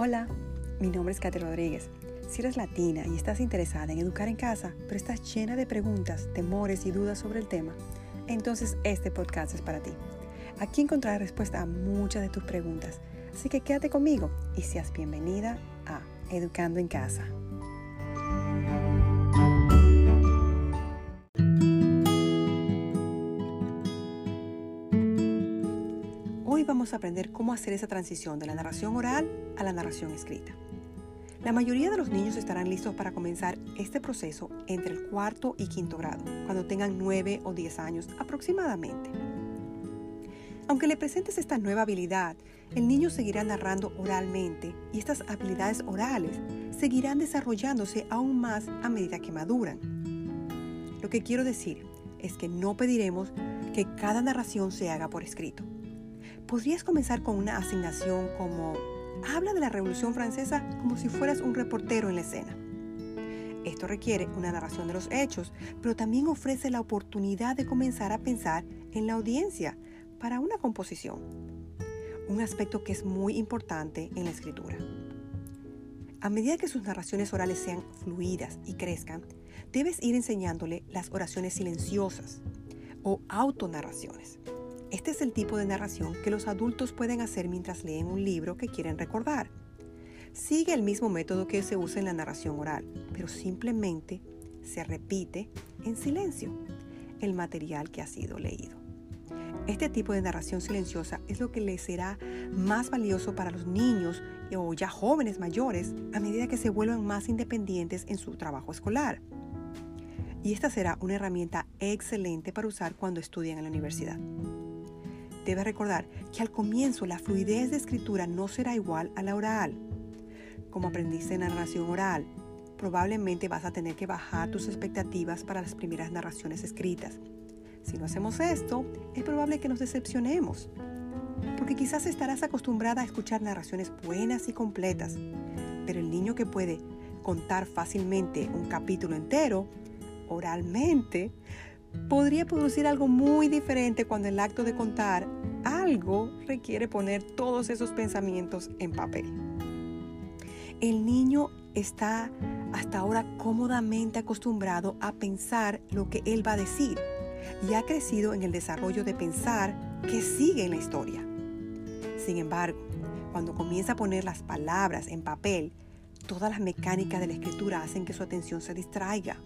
Hola, mi nombre es Katy Rodríguez. Si eres latina y estás interesada en educar en casa, pero estás llena de preguntas, temores y dudas sobre el tema, entonces este podcast es para ti. Aquí encontrarás respuesta a muchas de tus preguntas, así que quédate conmigo y seas bienvenida a Educando en Casa. Hoy vamos a aprender cómo hacer esa transición de la narración oral a la narración escrita. La mayoría de los niños estarán listos para comenzar este proceso entre el cuarto y quinto grado, cuando tengan 9 o 10 años aproximadamente. Aunque le presentes esta nueva habilidad, el niño seguirá narrando oralmente y estas habilidades orales seguirán desarrollándose aún más a medida que maduran. Lo que quiero decir es que no pediremos que cada narración se haga por escrito podrías comenzar con una asignación como habla de la Revolución Francesa como si fueras un reportero en la escena. Esto requiere una narración de los hechos, pero también ofrece la oportunidad de comenzar a pensar en la audiencia para una composición, un aspecto que es muy importante en la escritura. A medida que sus narraciones orales sean fluidas y crezcan, debes ir enseñándole las oraciones silenciosas o autonarraciones este es el tipo de narración que los adultos pueden hacer mientras leen un libro que quieren recordar. Sigue el mismo método que se usa en la narración oral, pero simplemente se repite en silencio el material que ha sido leído. Este tipo de narración silenciosa es lo que les será más valioso para los niños o ya jóvenes mayores a medida que se vuelvan más independientes en su trabajo escolar. Y esta será una herramienta excelente para usar cuando estudian en la universidad debes recordar que al comienzo la fluidez de escritura no será igual a la oral. Como aprendiste en narración oral, probablemente vas a tener que bajar tus expectativas para las primeras narraciones escritas. Si no hacemos esto, es probable que nos decepcionemos, porque quizás estarás acostumbrada a escuchar narraciones buenas y completas, pero el niño que puede contar fácilmente un capítulo entero, oralmente, podría producir algo muy diferente cuando el acto de contar algo requiere poner todos esos pensamientos en papel. El niño está hasta ahora cómodamente acostumbrado a pensar lo que él va a decir y ha crecido en el desarrollo de pensar que sigue en la historia. Sin embargo, cuando comienza a poner las palabras en papel, todas las mecánicas de la escritura hacen que su atención se distraiga.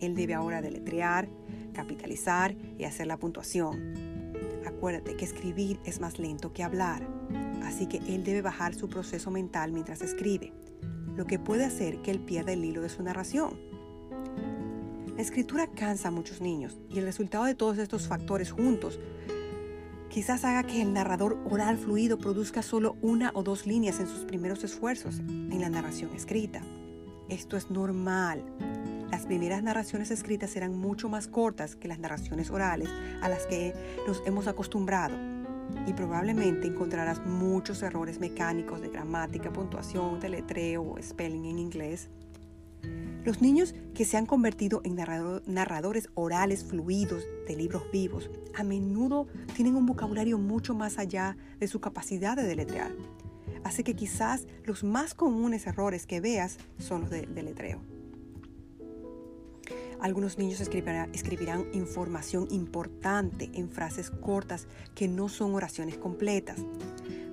Él debe ahora deletrear, capitalizar y hacer la puntuación. Acuérdate que escribir es más lento que hablar, así que él debe bajar su proceso mental mientras escribe, lo que puede hacer que él pierda el hilo de su narración. La escritura cansa a muchos niños y el resultado de todos estos factores juntos quizás haga que el narrador oral fluido produzca solo una o dos líneas en sus primeros esfuerzos en la narración escrita. Esto es normal las primeras narraciones escritas serán mucho más cortas que las narraciones orales a las que nos hemos acostumbrado y probablemente encontrarás muchos errores mecánicos de gramática, puntuación, deletreo o spelling en inglés. Los niños que se han convertido en narradores orales fluidos de libros vivos a menudo tienen un vocabulario mucho más allá de su capacidad de deletrear. Así que quizás los más comunes errores que veas son los de deletreo. Algunos niños escribirán, información importante en frases cortas que no son oraciones completas,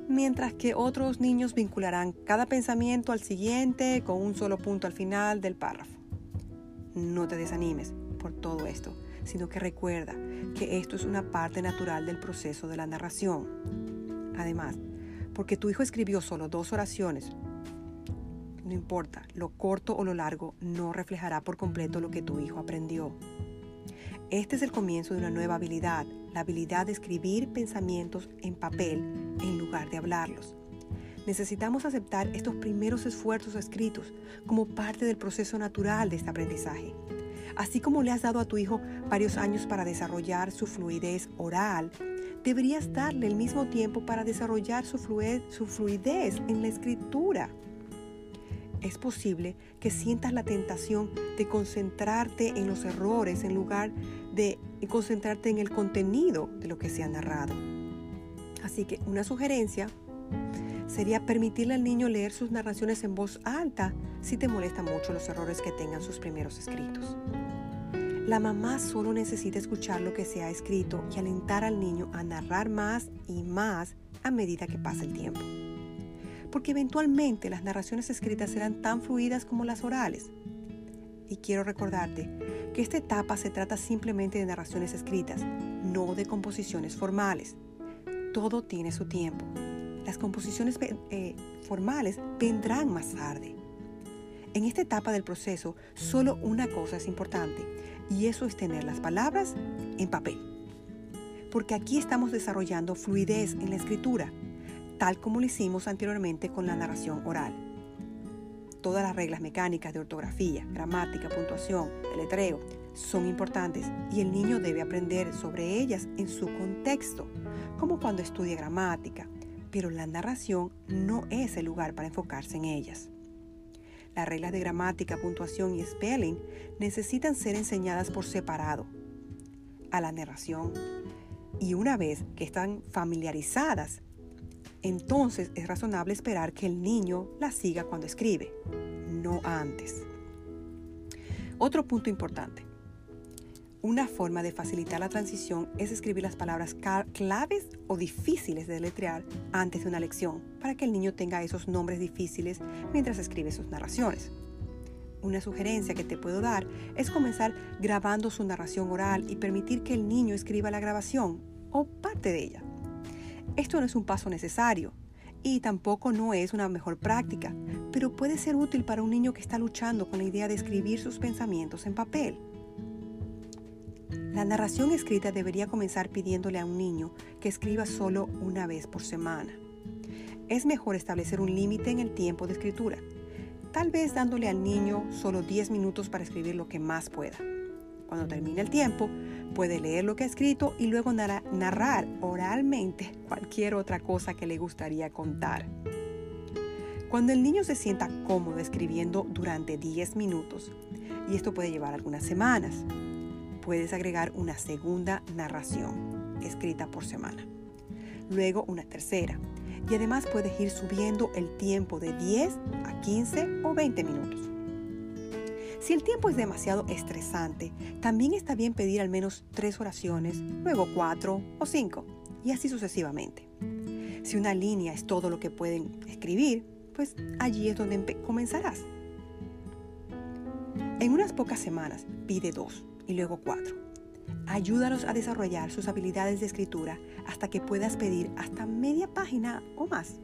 mientras que otros niños vincularán cada pensamiento al siguiente con un solo punto al final del párrafo. No te desanimes por todo esto, sino que recuerda que esto es una parte natural del proceso de la narración. Además, porque tu hijo escribió solo dos oraciones no importa, lo corto o lo largo no reflejará por completo lo que tu hijo aprendió. Este es el comienzo de una nueva habilidad, la habilidad de escribir pensamientos en papel en lugar de hablarlos. Necesitamos aceptar estos primeros esfuerzos escritos como parte del proceso natural de este aprendizaje. Así como le has dado a tu hijo varios años para desarrollar su fluidez oral, deberías darle el mismo tiempo para desarrollar su fluidez en la escritura es posible que sientas la tentación de concentrarte en los errores en lugar de concentrarte en el contenido de lo que se ha narrado. Así que una sugerencia sería permitirle al niño leer sus narraciones en voz alta si te molestan mucho los errores que tengan sus primeros escritos. La mamá solo necesita escuchar lo que se ha escrito y alentar al niño a narrar más y más a medida que pasa el tiempo. Porque eventualmente las narraciones escritas serán tan fluidas como las orales. Y quiero recordarte que esta etapa se trata simplemente de narraciones escritas, no de composiciones formales. Todo tiene su tiempo las composiciones eh, formales vendrán más tarde. En esta etapa del proceso, solo una cosa es importante, y eso es tener las palabras en papel. Porque aquí estamos desarrollando fluidez en la escritura, tal como lo hicimos anteriormente con la narración oral. Todas las reglas mecánicas de ortografía, gramática, puntuación, letreo son importantes y el niño debe aprender sobre ellas en su contexto, como cuando estudia gramática, pero la narración no es el lugar para enfocarse en ellas. Las reglas de gramática, puntuación y spelling necesitan ser enseñadas por separado a la narración y una vez que están familiarizadas, entonces es razonable esperar que el niño las siga cuando escribe, no antes. Otro punto importante. Una forma de facilitar la transición es escribir las palabras claves o difíciles de letrear antes de una lección, para que el niño tenga esos nombres difíciles mientras escribe sus narraciones. Una sugerencia que te puedo dar es comenzar grabando su narración oral y permitir que el niño escriba la grabación o parte de ella. Esto no es un paso necesario y tampoco no es una mejor práctica, pero puede ser útil para un niño que está luchando con la idea de escribir sus pensamientos en papel. La narración escrita debería comenzar pidiéndole a un niño que escriba solo una vez por semana. Es mejor establecer un límite en el tiempo de escritura, tal vez dándole al niño solo 10 minutos para escribir lo que más pueda. Cuando termine el tiempo, puede leer lo que ha escrito y luego narrar oralmente cualquier otra cosa que le gustaría contar. Cuando el niño se sienta cómodo escribiendo durante 10 minutos, y esto puede llevar algunas semanas, puedes agregar una segunda narración escrita por semana. Luego una tercera. Y además puedes ir subiendo el tiempo de 10 a 15 o 20 minutos. Si el tiempo es demasiado estresante, también está bien pedir al menos tres oraciones, luego cuatro o cinco, y así sucesivamente. Si una línea es todo lo que pueden escribir, pues allí es donde comenzarás. En unas pocas semanas pide dos y luego cuatro. Ayúdalos a desarrollar sus habilidades de escritura hasta que puedas pedir hasta media página o más.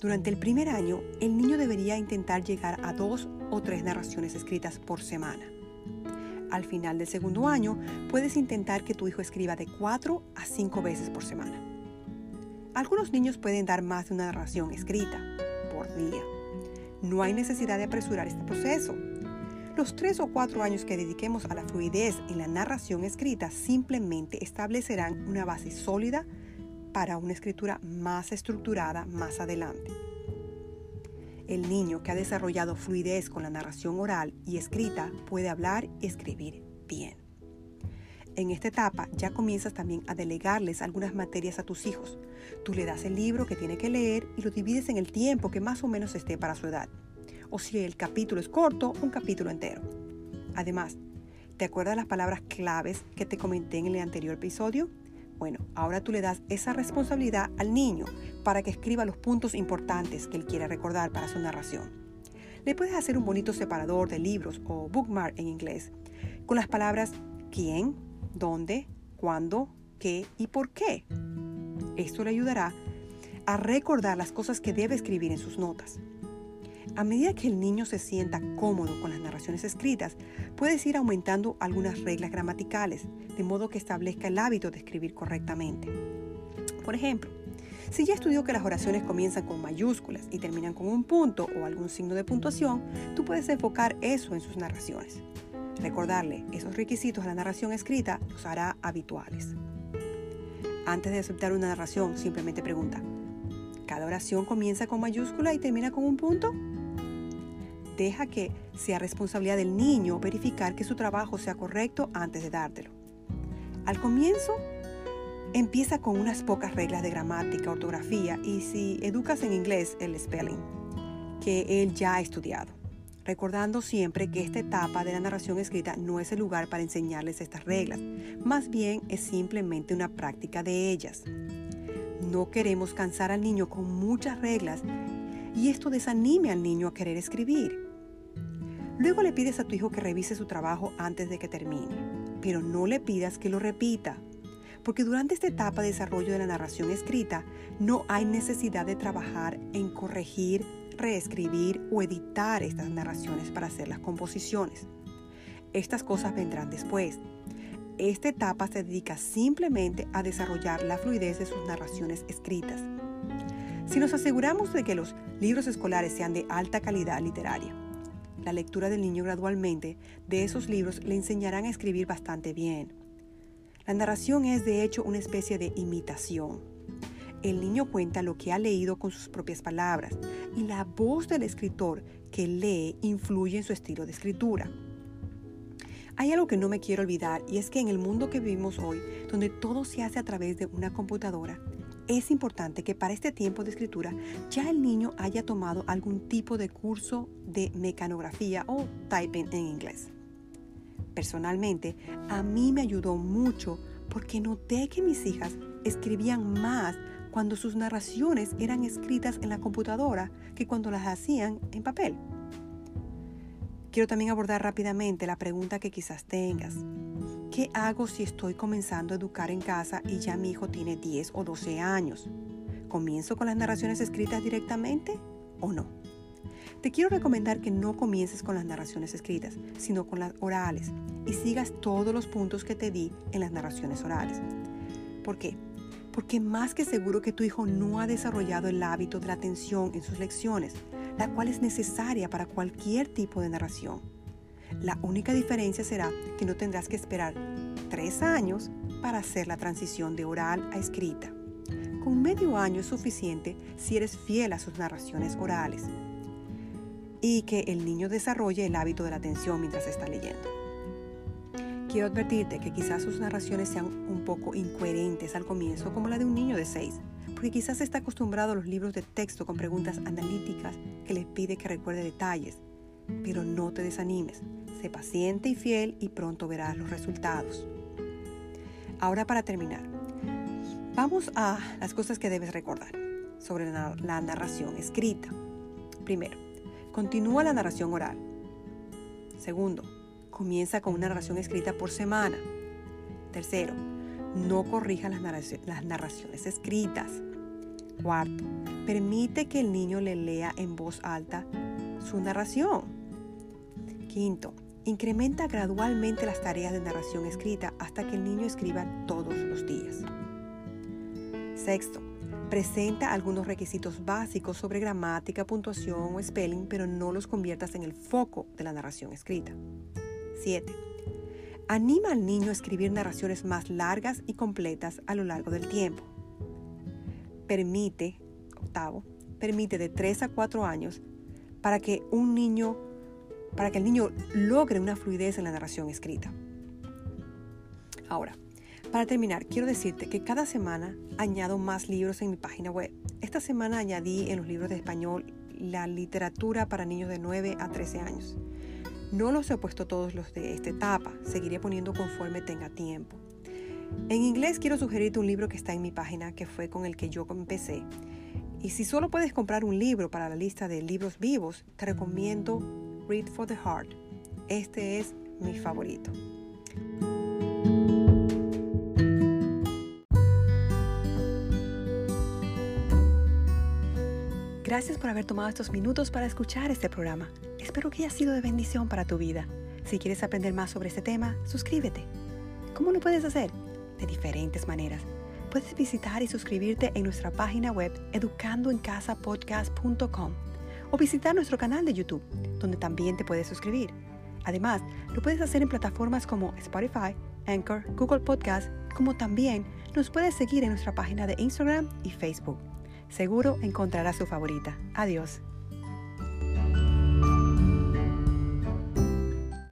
Durante el primer año, el niño debería intentar llegar a dos o tres narraciones escritas por semana. Al final del segundo año, puedes intentar que tu hijo escriba de cuatro a cinco veces por semana. Algunos niños pueden dar más de una narración escrita por día. No hay necesidad de apresurar este proceso. Los tres o cuatro años que dediquemos a la fluidez en la narración escrita simplemente establecerán una base sólida para una escritura más estructurada más adelante. El niño que ha desarrollado fluidez con la narración oral y escrita puede hablar y escribir bien. En esta etapa ya comienzas también a delegarles algunas materias a tus hijos. Tú le das el libro que tiene que leer y lo divides en el tiempo que más o menos esté para su edad o si el capítulo es corto, un capítulo entero. Además, ¿te acuerdas las palabras claves que te comenté en el anterior episodio? Bueno, ahora tú le das esa responsabilidad al niño para que escriba los puntos importantes que él quiere recordar para su narración. Le puedes hacer un bonito separador de libros o bookmark en inglés con las palabras quién, dónde, cuándo, qué y por qué. Esto le ayudará a recordar las cosas que debe escribir en sus notas. A medida que el niño se sienta cómodo con las narraciones escritas, puedes ir aumentando algunas reglas gramaticales, de modo que establezca el hábito de escribir correctamente. Por ejemplo, si ya estudió que las oraciones comienzan con mayúsculas y terminan con un punto o algún signo de puntuación, tú puedes enfocar eso en sus narraciones. Recordarle esos requisitos a la narración escrita los hará habituales. Antes de aceptar una narración, simplemente pregunta, ¿cada oración comienza con mayúscula y termina con un punto? Deja que sea responsabilidad del niño verificar que su trabajo sea correcto antes de dártelo. Al comienzo, Empieza con unas pocas reglas de gramática, ortografía y si educas en inglés, el spelling, que él ya ha estudiado. Recordando siempre que esta etapa de la narración escrita no es el lugar para enseñarles estas reglas, más bien es simplemente una práctica de ellas. No queremos cansar al niño con muchas reglas y esto desanime al niño a querer escribir. Luego le pides a tu hijo que revise su trabajo antes de que termine, pero no le pidas que lo repita porque durante esta etapa de desarrollo de la narración escrita no hay necesidad de trabajar en corregir, reescribir o editar estas narraciones para hacer las composiciones. Estas cosas vendrán después. Esta etapa se dedica simplemente a desarrollar la fluidez de sus narraciones escritas. Si nos aseguramos de que los libros escolares sean de alta calidad literaria, la lectura del niño gradualmente de esos libros le enseñarán a escribir bastante bien, la narración es de hecho una especie de imitación. El niño cuenta lo que ha leído con sus propias palabras y la voz del escritor que lee influye en su estilo de escritura. Hay algo que no me quiero olvidar y es que en el mundo que vivimos hoy, donde todo se hace a través de una computadora, es importante que para este tiempo de escritura ya el niño haya tomado algún tipo de curso de mecanografía o typing en inglés. Personalmente, a mí me ayudó mucho porque noté que mis hijas escribían más cuando sus narraciones eran escritas en la computadora que cuando las hacían en papel. Quiero también abordar rápidamente la pregunta que quizás tengas. ¿Qué hago si estoy comenzando a educar en casa y ya mi hijo tiene 10 o 12 años? ¿Comienzo con las narraciones escritas directamente o no? Te quiero recomendar que no comiences con las narraciones escritas, sino con las orales y sigas todos los puntos que te di en las narraciones orales. ¿Por qué? Porque más que seguro que tu hijo no ha desarrollado el hábito de la atención en sus lecciones, la cual es necesaria para cualquier tipo de narración. La única diferencia será que no tendrás que esperar tres años para hacer la transición de oral a escrita. Con medio año es suficiente si eres fiel a sus narraciones orales y que el niño desarrolle el hábito de la atención mientras está leyendo. Quiero advertirte que quizás sus narraciones sean un poco incoherentes al comienzo, como la de un niño de 6, porque quizás está acostumbrado a los libros de texto con preguntas analíticas que les pide que recuerde detalles. Pero no te desanimes, sé paciente y fiel y pronto verás los resultados. Ahora para terminar, vamos a las cosas que debes recordar sobre la, narración escrita. Primero, Continúa la narración oral. Segundo, comienza con una narración escrita por semana. Tercero, no corrija las, narraciones escritas. Cuarto, permite que el niño le lea en voz alta su narración. Quinto, incrementa gradualmente las tareas de narración escrita hasta que el niño escriba todos los días. Sexto, Presenta algunos requisitos básicos sobre gramática, puntuación o spelling, pero no los conviertas en el foco de la narración escrita. 7. Anima al niño a escribir narraciones más largas y completas a lo largo del tiempo. Permite, octavo, permite de 3 a 4 años para que un niño, para que el niño logre una fluidez en la narración escrita. Ahora, para terminar, quiero decirte que cada semana añado más libros en mi página web. Esta semana añadí en los libros de español la literatura para niños de 9 a 13 años. No los he puesto todos los de esta etapa, seguiré poniendo conforme tenga tiempo. En inglés quiero sugerirte un libro que está en mi página, que fue con el que yo empecé. Y si solo puedes comprar un libro para la lista de libros vivos, te recomiendo Read for the Heart. Este es mi favorito. Gracias por haber tomado estos minutos para escuchar este programa. Espero que haya sido de bendición para tu vida. Si quieres aprender más sobre este tema, suscríbete. ¿Cómo lo puedes hacer? De diferentes maneras. Puedes visitar y suscribirte en nuestra página web educandoencasapodcast.com o visitar nuestro canal de YouTube, donde también te puedes suscribir. Además, lo puedes hacer en plataformas como Spotify, Anchor, Google Podcast, como también nos puedes seguir en nuestra página de Instagram y Facebook. Seguro encontrará su favorita. Adiós.